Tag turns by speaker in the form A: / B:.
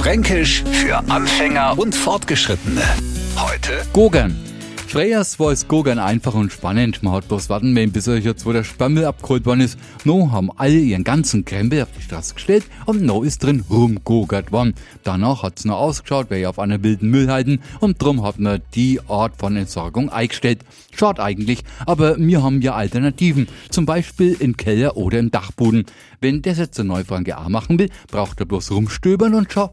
A: Fränkisch für Anfänger und Fortgeschrittene. Heute
B: Gogern. Freyers war es Gogern einfach und spannend. Man hat bloß warten müssen, bis euch jetzt, wo der Spammel abgeholt worden ist. No haben alle ihren ganzen Krempel auf die Straße gestellt und no ist drin rumgogert worden. Danach hat's noch ausgeschaut, wer auf einer wilden Müll halten und drum hat man die Art von Entsorgung eingestellt. Schaut eigentlich, aber wir haben ja Alternativen. Zum Beispiel im Keller oder im Dachboden. Wenn das jetzt der Neufranke auch machen will, braucht er bloß rumstöbern und schau,